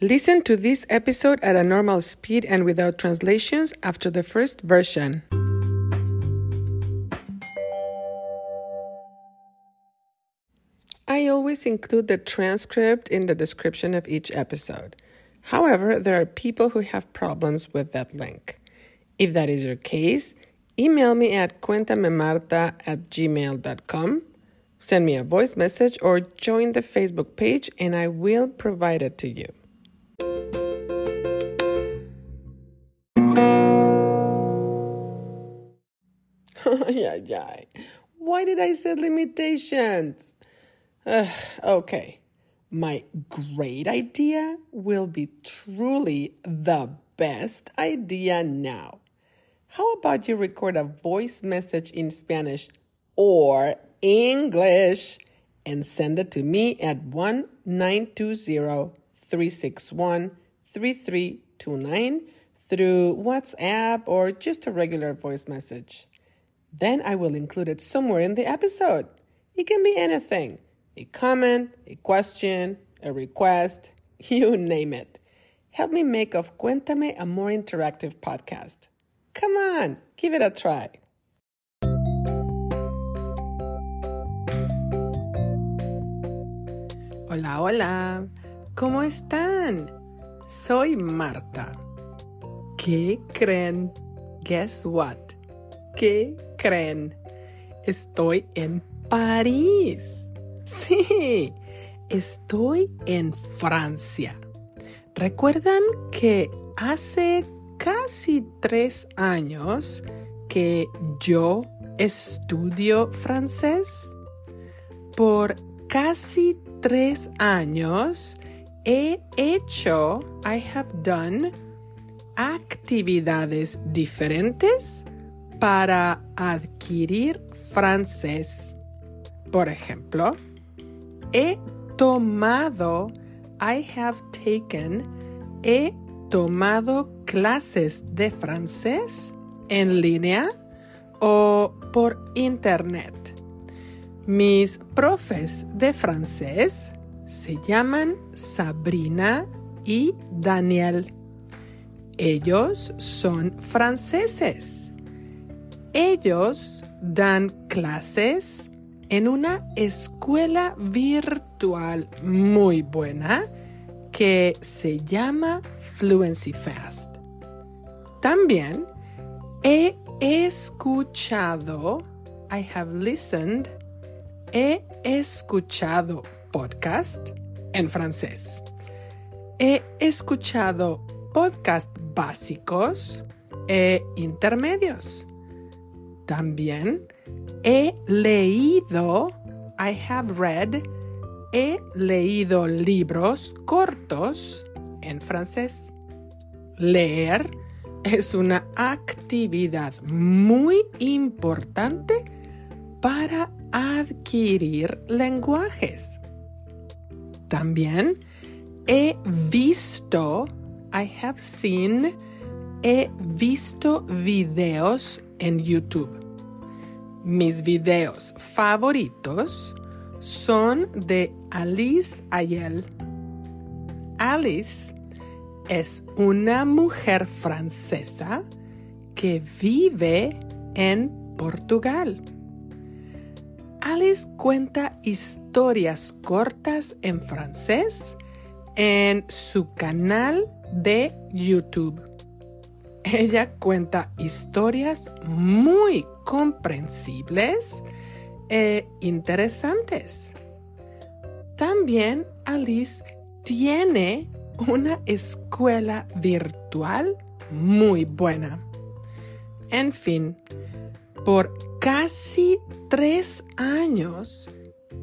Listen to this episode at a normal speed and without translations after the first version. I always include the transcript in the description of each episode. However, there are people who have problems with that link. If that is your case, email me at cuentamemarta at gmail.com, send me a voice message, or join the Facebook page and I will provide it to you. Ay, ay. Why did I set limitations? Ugh, okay. My great idea will be truly the best idea now. How about you record a voice message in Spanish or English and send it to me at 1 361 3329 through WhatsApp or just a regular voice message. Then I will include it somewhere in the episode. It can be anything a comment, a question, a request, you name it. Help me make of Cuéntame a more interactive podcast. Come on, give it a try. Hola, hola. ¿Cómo están? Soy Marta. ¿Qué creen? Guess what? ¿Qué creen? Estoy en París. Sí, estoy en Francia. ¿Recuerdan que hace casi tres años que yo estudio francés? Por casi tres años he hecho, I have done, actividades diferentes para adquirir francés. Por ejemplo, he tomado, I have taken, he tomado clases de francés en línea o por internet. Mis profes de francés se llaman Sabrina y Daniel. Ellos son franceses. Ellos dan clases en una escuela virtual muy buena que se llama Fluency Fast. También he escuchado, I have listened, he escuchado podcast en francés. He escuchado podcast básicos e intermedios. También he leído, I have read, he leído libros cortos en francés. Leer es una actividad muy importante para adquirir lenguajes. También he visto, I have seen, he visto videos en YouTube. Mis videos favoritos son de Alice Ayel. Alice es una mujer francesa que vive en Portugal. Alice cuenta historias cortas en francés en su canal de YouTube. Ella cuenta historias muy comprensibles e interesantes. También Alice tiene una escuela virtual muy buena. En fin, por casi tres años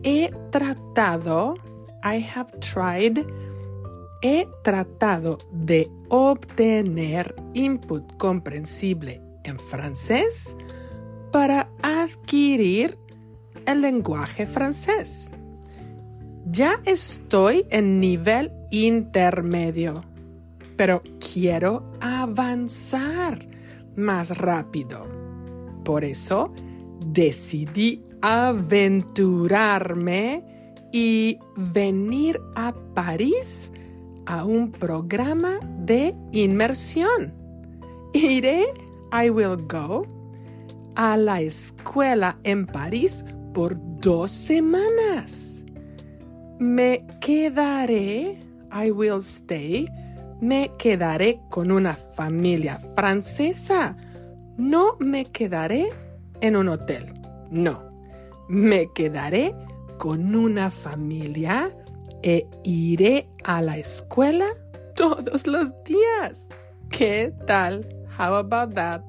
he tratado, I have tried, he tratado de obtener input comprensible en francés para adquirir el lenguaje francés. Ya estoy en nivel intermedio, pero quiero avanzar más rápido. Por eso decidí aventurarme y venir a París a un programa de inmersión. Iré, I will go, a la escuela en París por dos semanas. Me quedaré, I will stay, me quedaré con una familia francesa. No me quedaré en un hotel. No, me quedaré con una familia e iré a la escuela todos los días. ¿Qué tal? How about that?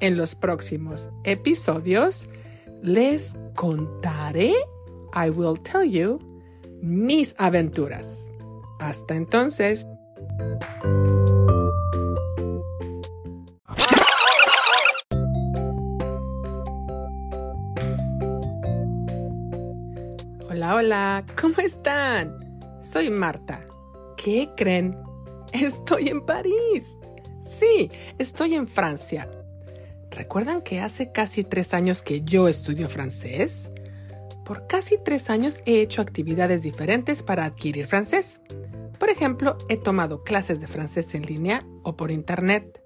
En los próximos episodios les contaré, I will tell you, mis aventuras. Hasta entonces. Hola, hola, ¿cómo están? Soy Marta. ¿Qué creen? Estoy en París. Sí, estoy en Francia. ¿Recuerdan que hace casi tres años que yo estudio francés? Por casi tres años he hecho actividades diferentes para adquirir francés. Por ejemplo, he tomado clases de francés en línea o por internet.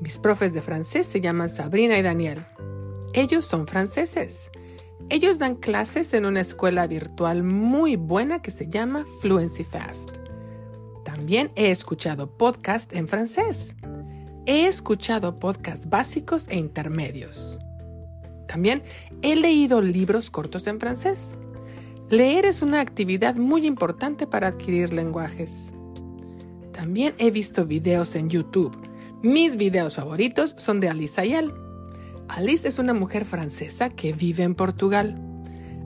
Mis profes de francés se llaman Sabrina y Daniel. Ellos son franceses. Ellos dan clases en una escuela virtual muy buena que se llama Fluency Fast. También he escuchado podcast en francés. He escuchado podcasts básicos e intermedios. También he leído libros cortos en francés. Leer es una actividad muy importante para adquirir lenguajes. También he visto videos en YouTube. Mis videos favoritos son de Alice Ayal. Alice es una mujer francesa que vive en Portugal.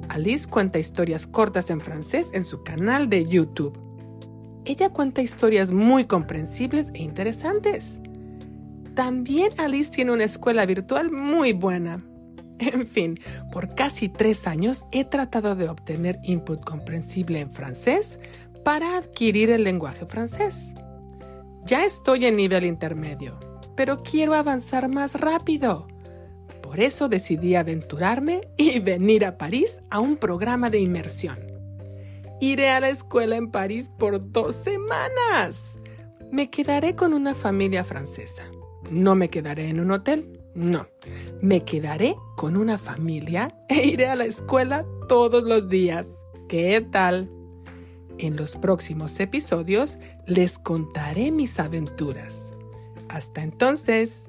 Alice cuenta historias cortas en francés en su canal de YouTube. Ella cuenta historias muy comprensibles e interesantes. También Alice tiene una escuela virtual muy buena. En fin, por casi tres años he tratado de obtener input comprensible en francés para adquirir el lenguaje francés. Ya estoy en nivel intermedio, pero quiero avanzar más rápido. Por eso decidí aventurarme y venir a París a un programa de inmersión. Iré a la escuela en París por dos semanas. Me quedaré con una familia francesa. No me quedaré en un hotel. No, me quedaré con una familia e iré a la escuela todos los días. ¿Qué tal? En los próximos episodios les contaré mis aventuras. Hasta entonces.